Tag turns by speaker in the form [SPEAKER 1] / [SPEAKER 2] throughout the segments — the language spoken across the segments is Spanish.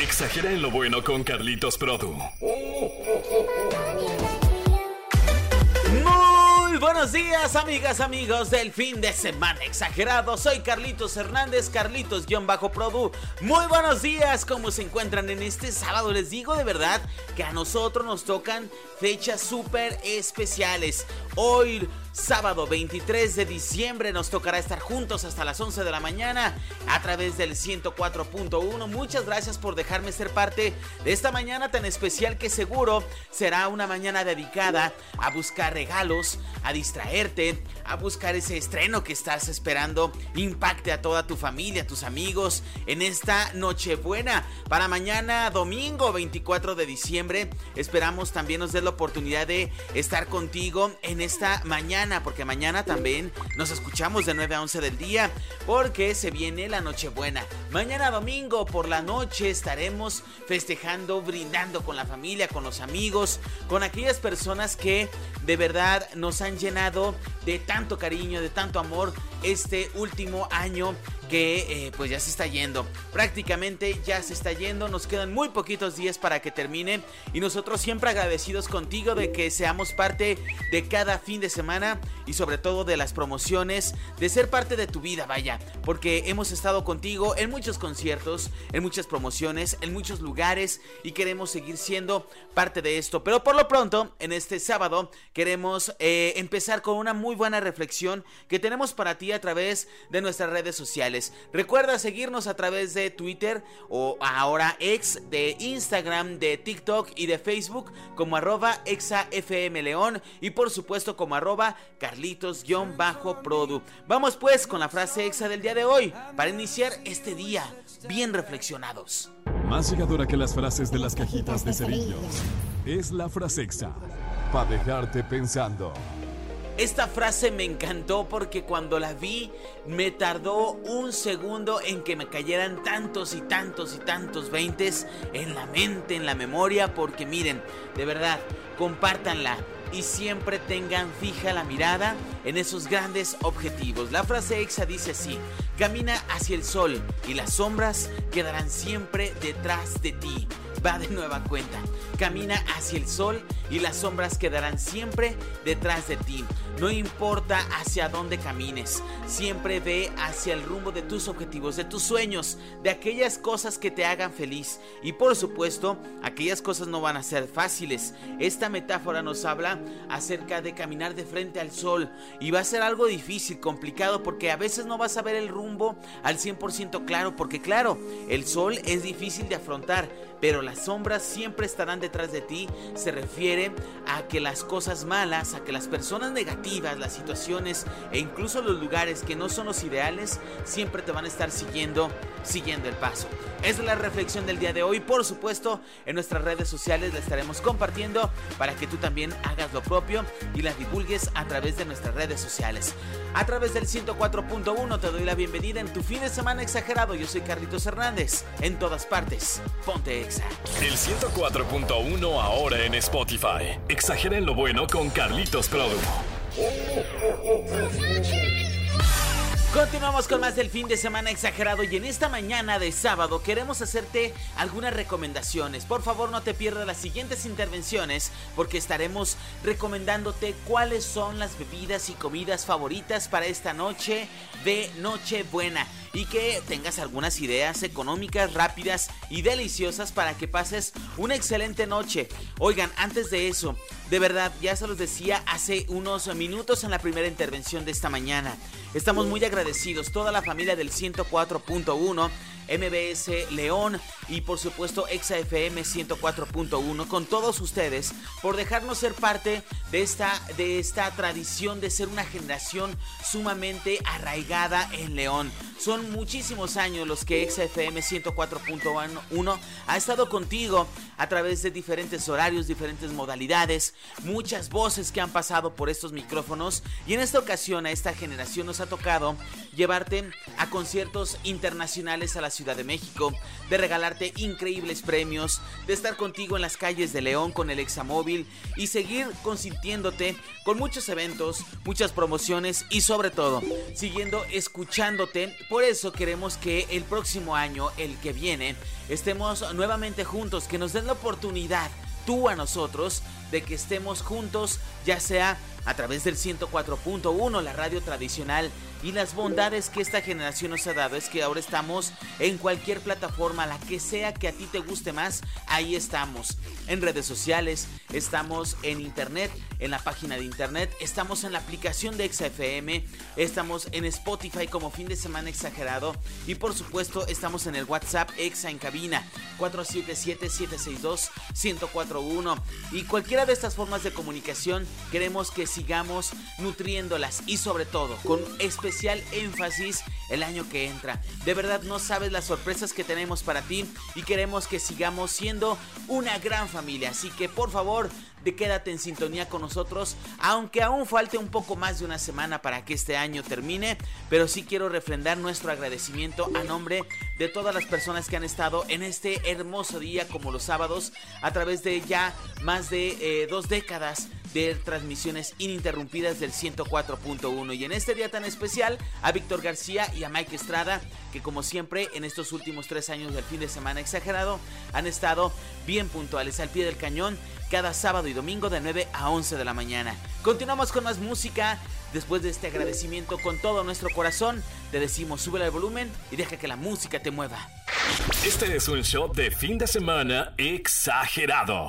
[SPEAKER 1] Exagera en lo bueno con Carlitos Produ.
[SPEAKER 2] Muy buenos días, amigas, amigos del fin de semana exagerado. Soy Carlitos Hernández, Carlitos-Produ. Muy buenos días, ¿cómo se encuentran en este sábado? Les digo de verdad que a nosotros nos tocan fechas súper especiales. Hoy Sábado 23 de diciembre nos tocará estar juntos hasta las 11 de la mañana a través del 104.1. Muchas gracias por dejarme ser parte de esta mañana tan especial que seguro será una mañana dedicada a buscar regalos, a distraerte, a buscar ese estreno que estás esperando, impacte a toda tu familia, a tus amigos en esta Nochebuena. Para mañana domingo 24 de diciembre esperamos también nos dé la oportunidad de estar contigo en esta mañana porque mañana también nos escuchamos de 9 a 11 del día, porque se viene la Nochebuena. Mañana domingo por la noche estaremos festejando, brindando con la familia, con los amigos, con aquellas personas que de verdad nos han llenado de tanto cariño, de tanto amor este último año que eh, pues ya se está yendo. Prácticamente ya se está yendo. Nos quedan muy poquitos días para que termine. Y nosotros siempre agradecidos contigo de que seamos parte de cada fin de semana y sobre todo de las promociones, de ser parte de tu vida, vaya. Porque hemos estado contigo en muchos conciertos, en muchas promociones, en muchos lugares y queremos seguir siendo parte de esto. Pero por lo pronto, en este sábado, queremos eh, empezar con una muy buena reflexión que tenemos para ti a través de nuestras redes sociales. Recuerda seguirnos a través de Twitter o ahora ex, de Instagram, de TikTok y de Facebook como arroba exafmleón y por supuesto como arroba carlitos-produ. Vamos pues con la frase exa del día de hoy para iniciar este día bien reflexionados.
[SPEAKER 1] Más llegadora que las frases de las cajitas de cerillos es la frase exa para dejarte pensando.
[SPEAKER 2] Esta frase me encantó porque cuando la vi me tardó un segundo en que me cayeran tantos y tantos y tantos veintes en la mente, en la memoria, porque miren, de verdad, compártanla y siempre tengan fija la mirada en esos grandes objetivos. La frase exa dice así, camina hacia el sol y las sombras quedarán siempre detrás de ti va de nueva cuenta. Camina hacia el sol y las sombras quedarán siempre detrás de ti. No importa hacia dónde camines, siempre ve hacia el rumbo de tus objetivos, de tus sueños, de aquellas cosas que te hagan feliz. Y por supuesto, aquellas cosas no van a ser fáciles. Esta metáfora nos habla acerca de caminar de frente al sol y va a ser algo difícil, complicado, porque a veces no vas a ver el rumbo al 100% claro, porque claro, el sol es difícil de afrontar pero las sombras siempre estarán detrás de ti, se refiere a que las cosas malas, a que las personas negativas, las situaciones e incluso los lugares que no son los ideales, siempre te van a estar siguiendo, siguiendo el paso. Es la reflexión del día de hoy, por supuesto, en nuestras redes sociales la estaremos compartiendo para que tú también hagas lo propio y las divulgues a través de nuestras redes sociales. A través del 104.1 te doy la bienvenida en tu fin de semana exagerado. Yo soy Carlitos Hernández, en todas partes. Ponte
[SPEAKER 1] el 104.1 ahora en Spotify. Exagera en lo bueno con Carlitos Produ.
[SPEAKER 2] Continuamos con más del fin de semana exagerado y en esta mañana de sábado queremos hacerte algunas recomendaciones. Por favor no te pierdas las siguientes intervenciones porque estaremos recomendándote cuáles son las bebidas y comidas favoritas para esta noche de Nochebuena y que tengas algunas ideas económicas, rápidas y deliciosas para que pases una excelente noche. Oigan, antes de eso, de verdad, ya se los decía hace unos minutos en la primera intervención de esta mañana. Estamos muy agradecidos, toda la familia del 104.1 MBS León y por supuesto ExaFM 104.1 con todos ustedes por dejarnos ser parte de esta, de esta tradición de ser una generación sumamente arraigada en León. Son muchísimos años los que ExaFM 104.1 ha estado contigo a través de diferentes horarios, diferentes modalidades, muchas voces que han pasado por estos micrófonos y en esta ocasión a esta generación nos ha tocado llevarte a conciertos internacionales a la Ciudad de México, de regalarte increíbles premios, de estar contigo en las calles de León con el Examóvil y seguir consintiéndote con muchos eventos, muchas promociones y sobre todo siguiendo escuchándote. Por eso queremos que el próximo año, el que viene, estemos nuevamente juntos, que nos den la oportunidad tú a nosotros de que estemos juntos, ya sea a través del 104.1, la radio tradicional y las bondades que esta generación nos ha dado es que ahora estamos en cualquier plataforma, la que sea que a ti te guste más, ahí estamos. En redes sociales, estamos en internet, en la página de internet, estamos en la aplicación de XFM, estamos en Spotify como fin de semana exagerado y por supuesto estamos en el WhatsApp Exa en cabina 477-762-1041 y cualquiera de estas formas de comunicación queremos que sigamos nutriéndolas y sobre todo con especial énfasis el año que entra. De verdad no sabes las sorpresas que tenemos para ti y queremos que sigamos siendo una gran familia. Así que por favor, de quédate en sintonía con nosotros, aunque aún falte un poco más de una semana para que este año termine, pero sí quiero refrendar nuestro agradecimiento a nombre de todas las personas que han estado en este hermoso día como los sábados a través de ya más de eh, dos décadas de transmisiones ininterrumpidas del 104.1 y en este día tan especial a Víctor García y a Mike Estrada que como siempre en estos últimos tres años del fin de semana exagerado han estado bien puntuales al pie del cañón cada sábado y domingo de 9 a 11 de la mañana. Continuamos con más música. Después de este agradecimiento con todo nuestro corazón, te decimos sube el volumen y deja que la música te mueva.
[SPEAKER 1] Este es un show de fin de semana exagerado.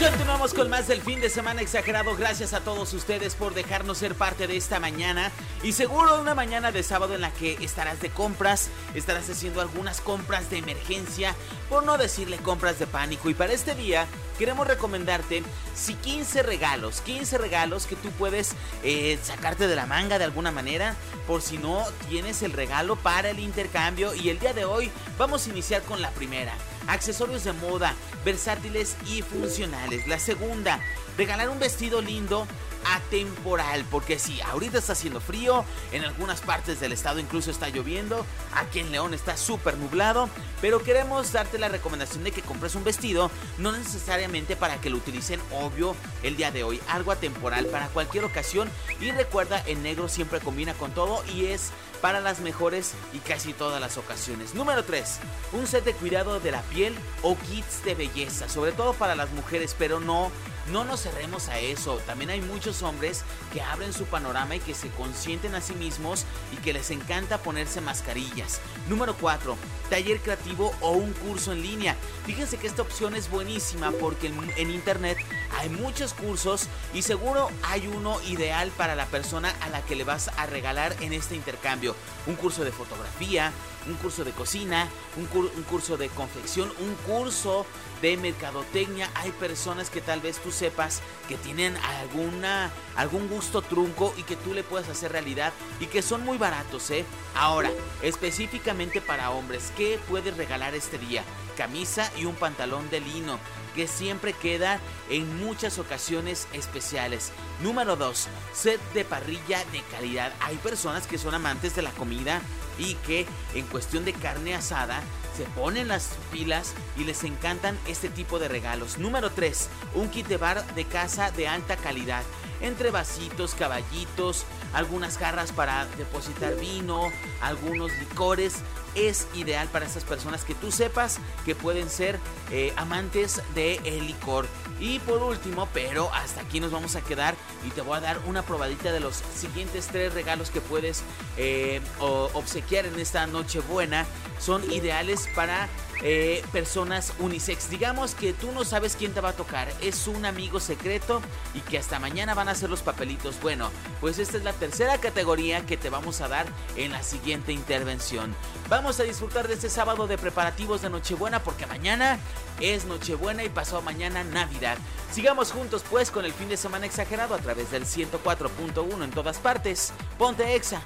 [SPEAKER 2] Continuamos con más del fin de semana exagerado. Gracias a todos ustedes por dejarnos ser parte de esta mañana. Y seguro una mañana de sábado en la que estarás de compras, estarás haciendo algunas compras de emergencia, por no decirle compras de pánico. Y para este día queremos recomendarte si 15 regalos, 15 regalos que tú puedes eh, sacarte de la manga de alguna manera, por si no tienes el regalo para el intercambio. Y el día de hoy vamos a iniciar con la primera accesorios de moda, versátiles y funcionales. La segunda, regalar un vestido lindo atemporal, porque si ahorita está haciendo frío, en algunas partes del estado incluso está lloviendo, aquí en León está súper nublado, pero queremos darte la recomendación de que compres un vestido, no necesariamente para que lo utilicen, obvio, el día de hoy, algo atemporal para cualquier ocasión y recuerda, el negro siempre combina con todo y es para las mejores y casi todas las ocasiones. Número 3. Un set de cuidado de la piel o kits de belleza, sobre todo para las mujeres, pero no no nos cerremos a eso. También hay muchos hombres que abren su panorama y que se consienten a sí mismos y que les encanta ponerse mascarillas. Número 4. Taller creativo o un curso en línea. Fíjense que esta opción es buenísima porque en, internet hay muchos cursos y seguro hay uno ideal para la persona a la que le vas a regalar en este intercambio. Un curso de fotografía, un curso de cocina, un, curso de confección, un curso de mercadotecnia. Hay personas que tal vez tú sepas que tienen alguna, algún gusto trunco y que tú le puedas hacer realidad y que son muy baratos, ¿eh? Ahora, específicamente para hombres, ¿qué puedes regalar este día? Camisa y un pantalón de lino que siempre queda en muchas ocasiones especiales. Número 2. Set de parrilla de calidad. Hay personas que son amantes de la comida y que en cuestión de carne asada se ponen las pilas y les encantan este tipo de regalos. Número 3. Un kit de bar de casa de alta calidad. Entre vasitos, caballitos, algunas jarras para depositar vino, algunos licores. Es ideal para esas personas que tú sepas que pueden ser eh, amantes de el licor. Y por último, pero hasta aquí nos vamos a quedar y te voy a dar una probadita de los siguientes tres regalos que puedes eh, obsequiar en esta noche buena. Son ideales para eh, personas unisex. Digamos que tú no sabes quién te va a tocar, es un amigo secreto y que hasta mañana van a hacer los papelitos. Bueno, pues esta es la tercera categoría que te vamos a dar en la siguiente intervención. A disfrutar de este sábado de preparativos de Nochebuena porque mañana es Nochebuena y pasó mañana Navidad. Sigamos juntos pues con el fin de semana exagerado a través del 104.1 en todas partes. Ponte Exa.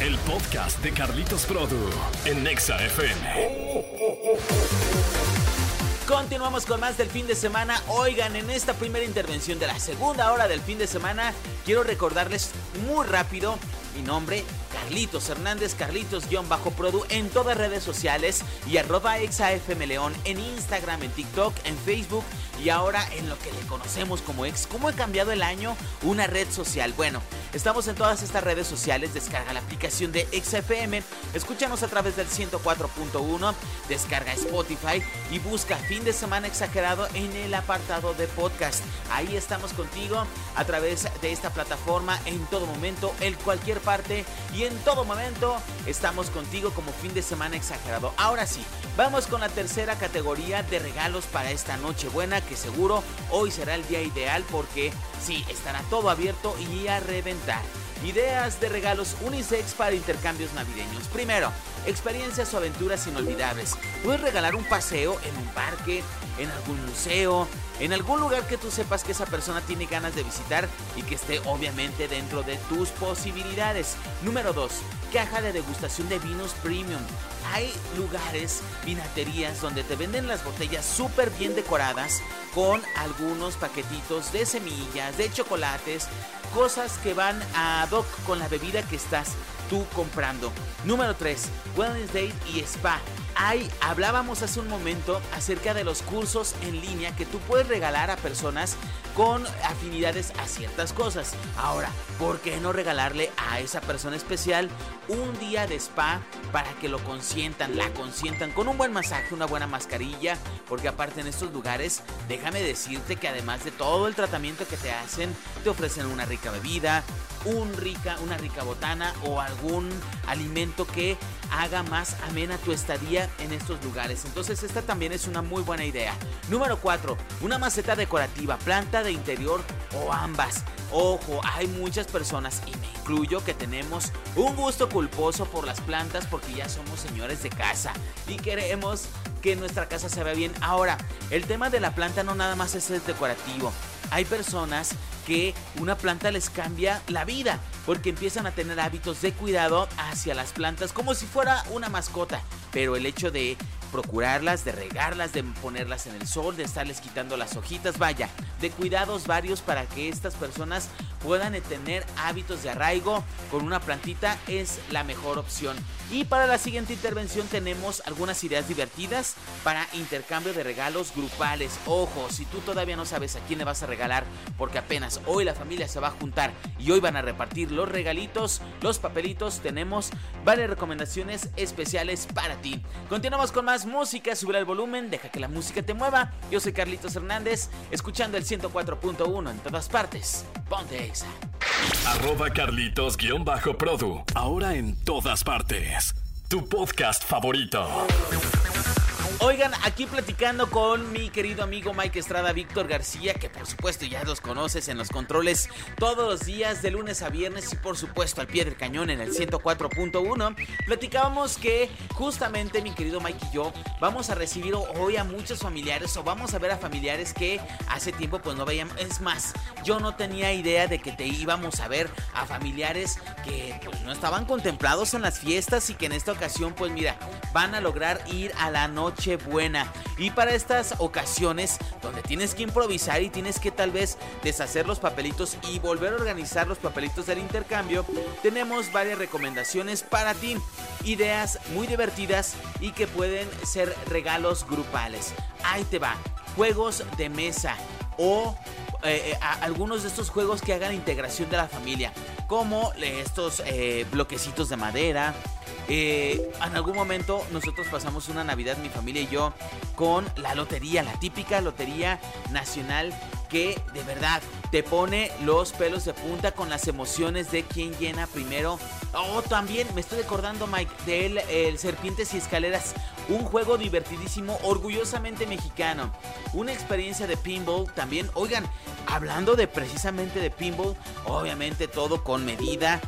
[SPEAKER 1] El podcast de Carlitos Produ en Nexa FM.
[SPEAKER 2] Continuamos con más del fin de semana. Oigan, en esta primera intervención de la segunda hora del fin de semana, quiero recordarles muy rápido mi nombre Carlitos Hernández, Carlitos-Produ en todas redes sociales y arroba exafmleón en Instagram, en TikTok, en Facebook y ahora en lo que le conocemos como ex. ¿Cómo ha cambiado el año una red social? Bueno, estamos en todas estas redes sociales, descarga la aplicación de XFM, escúchanos a través del 104.1, descarga Spotify y busca fin de semana exagerado en el apartado de podcast. Ahí estamos contigo a través de esta plataforma en todo momento, en parte y en todo momento estamos contigo como fin de semana exagerado. Ahora sí, vamos con la tercera categoría de regalos para esta noche buena que seguro hoy será el día ideal porque sí, estará todo abierto y a reventar. Ideas de regalos unisex para intercambios navideños. Primero, experiencias o aventuras inolvidables. Puedes regalar un paseo en un parque, en algún museo, en algún lugar que tú sepas que esa persona tiene ganas de visitar y que esté obviamente dentro de tus posibilidades. Número 2. Caja de degustación de vinos premium. Hay lugares, vinaterías donde te venden las botellas súper bien decoradas con algunos paquetitos de semillas, de chocolates, cosas que van a hoc con la bebida que estás tú comprando. Número 3. Wellness Date y Spa. Ahí hablábamos hace un momento acerca de los cursos en línea que tú puedes regalar a personas con afinidades a ciertas cosas. Ahora, ¿por qué no regalarle a esa persona especial un día de spa para que lo consientan, la consientan con un buen masaje, una buena mascarilla? Porque aparte en estos lugares, déjame decirte que además de todo el tratamiento que te hacen, te ofrecen una rica bebida, un rica, una rica botana o algún alimento que haga más amena tu estadía en estos lugares. Entonces esta también es una muy buena idea. Número 4. Una maceta decorativa, planta de interior o ambas. Ojo, hay muchas personas, y me incluyo, que tenemos un gusto culposo por las plantas porque ya somos señores de casa y queremos que nuestra casa se vea bien. Ahora, el tema de la planta no nada más es el decorativo. Hay personas que una planta les cambia la vida porque empiezan a tener hábitos de cuidado hacia las plantas como si fuera una mascota. Pero el hecho de procurarlas, de regarlas, de ponerlas en el sol, de estarles quitando las hojitas, vaya, de cuidados varios para que estas personas puedan tener hábitos de arraigo con una plantita es la mejor opción. Y para la siguiente intervención tenemos algunas ideas divertidas para intercambio de regalos grupales. Ojo, si tú todavía no sabes a quién le vas a regalar, porque apenas hoy la familia se va a juntar y hoy van a repartir los regalitos, los papelitos, tenemos varias recomendaciones especiales para ti. Continuamos con más música, sube el volumen, deja que la música te mueva. Yo soy Carlitos Hernández, escuchando el 104.1 en todas partes. Ponte
[SPEAKER 1] Arroba Carlitos-Produ. Ahora en todas partes. Tu podcast favorito.
[SPEAKER 2] Oigan, aquí platicando con mi querido amigo Mike Estrada, Víctor García, que por supuesto ya los conoces en los controles todos los días de lunes a viernes y por supuesto al pie del cañón en el 104.1. Platicábamos que justamente mi querido Mike y yo vamos a recibir hoy a muchos familiares o vamos a ver a familiares que hace tiempo pues no veíamos. Es más, yo no tenía idea de que te íbamos a ver a familiares que pues no estaban contemplados en las fiestas y que en esta ocasión pues mira, van a lograr ir a la noche buena. Y para estas ocasiones donde tienes que improvisar y tienes que tal vez deshacer los papelitos y volver a organizar los papelitos del intercambio, tenemos varias recomendaciones para ti. Ideas muy divertidas y que pueden ser regalos grupales. Ahí te va. Juegos de mesa o eh, eh, algunos de estos juegos que hagan integración de la familia, como estos eh, bloquecitos de madera, eh, en algún momento nosotros pasamos una Navidad, mi familia y yo, con la lotería, la típica lotería nacional que de verdad te pone los pelos de punta con las emociones de quien llena primero. Oh, también me estoy acordando, Mike, del el Serpientes y Escaleras, un juego divertidísimo, orgullosamente mexicano. Una experiencia de pinball también. Oigan, hablando de precisamente de pinball, obviamente todo con medida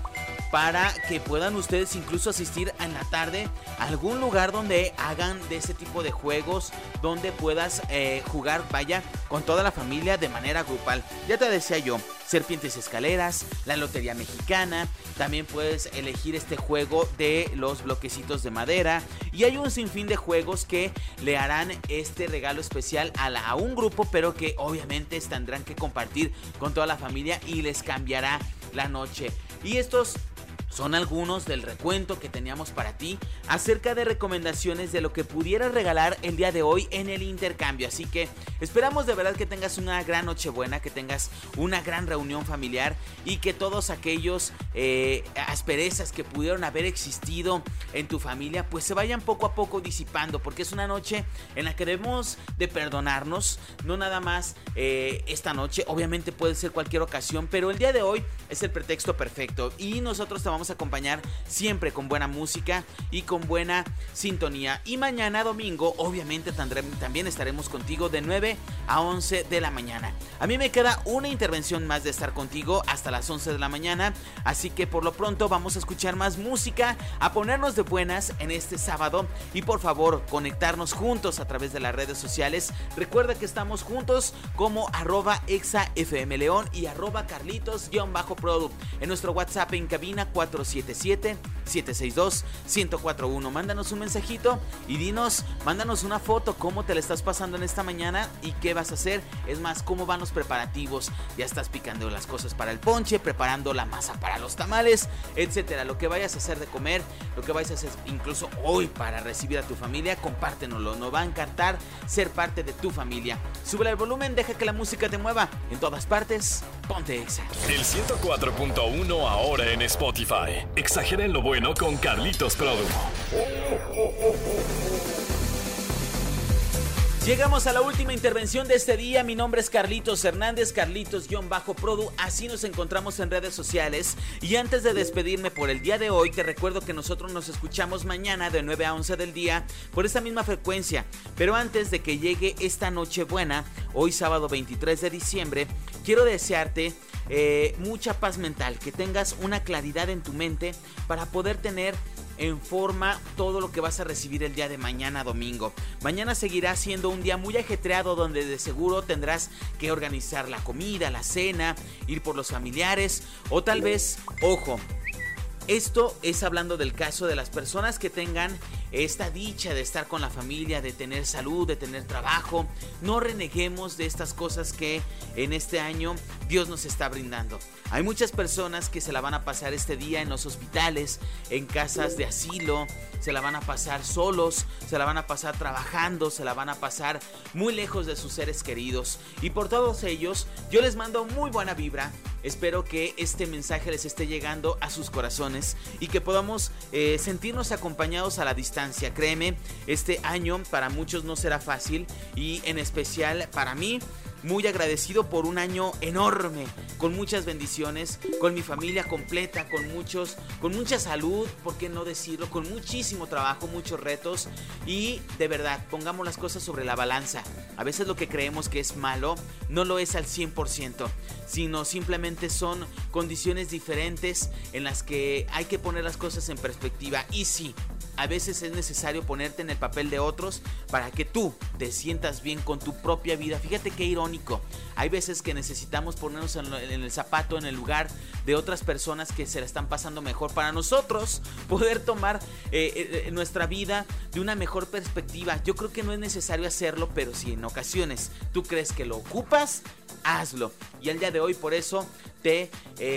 [SPEAKER 2] para que puedan ustedes incluso asistir en la tarde a algún lugar donde hagan de ese tipo de juegos, donde puedas eh, jugar, vaya, con toda la familia de manera grupal. Ya te decía yo, serpientes escaleras, la lotería mexicana, también puedes elegir este juego de los bloquecitos de madera y hay un sinfín de juegos que le harán este regalo especial a, a un grupo, pero que obviamente tendrán que compartir con toda la familia y les cambiará la noche. Y estos son algunos del recuento que teníamos para ti acerca de recomendaciones de lo que pudieras regalar el día de hoy en el intercambio. Así que esperamos de verdad que tengas una gran Nochebuena, que tengas una gran reunión familiar y que todos aquellos eh, asperezas que pudieron haber existido en tu familia pues se vayan poco a poco disipando porque es una noche en la que debemos de perdonarnos, no nada más eh, esta noche, obviamente puede ser cualquier ocasión, pero el día de hoy es el pretexto perfecto y nosotros te vamos a acompañar siempre con buena música y con buena sintonía. Y mañana domingo, obviamente también estaremos contigo de 9 a 11 de la mañana. A mí me queda una intervención más de estar contigo hasta las 11 de la mañana, así que por lo pronto vamos a escuchar más música, a ponernos de buenas en este sábado y por favor conectarnos juntos a través de las redes sociales. Recuerda que estamos juntos como arroba exafmleón y arroba carlitos-produ en nuestro WhatsApp en cabina 477-762-1041. Mándanos un mensajito y dinos, mándanos una foto, cómo te la estás pasando en esta mañana y qué vas a hacer. Es más, cómo van los preparativos. Ya estás picando las cosas para el ponche, preparando la masa para los tamales, etcétera. Lo que vayas a hacer de comer, lo que vayas a hacer incluso hoy para recibir a tu familia, compártenoslo. Nos va a encantar ser parte de tu familia. Sube el volumen, deja que la música te mueva. En todas partes, ponte exa.
[SPEAKER 1] El 104.1 ahora en Spotify. Exageren lo bueno con Carlitos Produ.
[SPEAKER 2] Llegamos a la última intervención de este día. Mi nombre es Carlitos Hernández, Carlitos-Produ. Así nos encontramos en redes sociales. Y antes de despedirme por el día de hoy, te recuerdo que nosotros nos escuchamos mañana de 9 a 11 del día por esta misma frecuencia. Pero antes de que llegue esta noche buena, hoy sábado 23 de diciembre, quiero desearte eh, mucha paz mental, que tengas una claridad en tu mente para poder tener en forma todo lo que vas a recibir el día de mañana domingo. Mañana seguirá siendo un día muy ajetreado donde de seguro tendrás que organizar la comida, la cena, ir por los familiares o tal vez, ojo, esto es hablando del caso de las personas que tengan esta dicha de estar con la familia, de tener salud, de tener trabajo. No reneguemos de estas cosas que en este año Dios nos está brindando. Hay muchas personas que se la van a pasar este día en los hospitales, en casas de asilo, se la van a pasar solos, se la van a pasar trabajando, se la van a pasar muy lejos de sus seres queridos. Y por todos ellos, yo les mando muy buena vibra. Espero que este mensaje les esté llegando a sus corazones y que podamos eh, sentirnos acompañados a la distancia. Créeme, este año para muchos no será fácil y en especial para mí muy agradecido por un año enorme, con muchas bendiciones, con mi familia completa, con muchos, con mucha salud, por qué no decirlo, con muchísimo trabajo, muchos retos y de verdad, pongamos las cosas sobre la balanza. A veces lo que creemos que es malo no lo es al 100%, sino simplemente son condiciones diferentes en las que hay que poner las cosas en perspectiva. Y sí, a veces es necesario ponerte en el papel de otros para que tú te sientas bien con tu propia vida. Fíjate qué irónico. Hay veces que necesitamos ponernos en, el zapato, en el lugar de otras personas que se la están pasando mejor para nosotros poder tomar eh, eh, eh, nuestra vida de una mejor perspectiva. Yo creo que no es necesario hacerlo, pero si en ocasiones tú crees que lo ocupas, hazlo. Y el día de hoy por eso te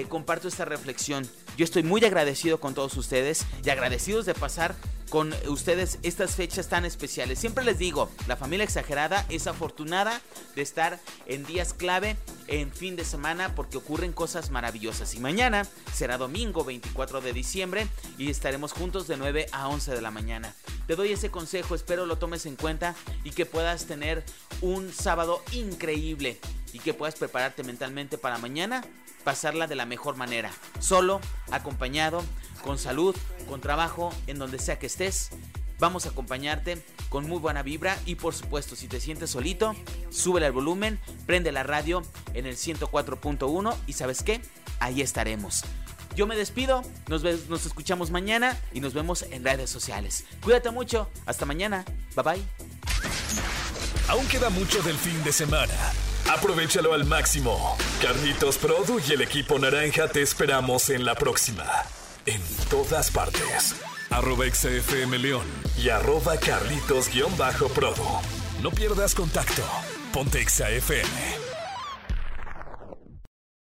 [SPEAKER 2] comparto esta reflexión. Yo estoy muy agradecido con todos ustedes y agradecidos de pasar con ustedes estas fechas tan especiales. Siempre les digo, la familia exagerada es afortunada de estar en días clave en fin de semana porque ocurren cosas maravillosas. Y mañana será domingo 24 de diciembre y estaremos juntos de 9 a 11 de la mañana. Te doy ese consejo, espero lo tomes en cuenta y que puedas tener un sábado increíble y que puedas prepararte mentalmente para mañana pasarla de la mejor manera, solo, acompañado, con salud, con trabajo, en donde sea que estés. Vamos a acompañarte con muy buena vibra y por supuesto si te sientes solito, sube el volumen, prende la radio en el 104.1 y sabes qué, ahí estaremos. Yo me despido, nos, nos escuchamos mañana y nos vemos en redes sociales. Cuídate mucho, hasta mañana, bye bye.
[SPEAKER 1] Aún queda mucho del fin de semana. Aprovechalo al máximo. Carlitos Produ y el equipo naranja te esperamos en la próxima. En todas partes. Arroba XFM León y arroba Carlitos-Produ. No pierdas contacto. Ponte XFM.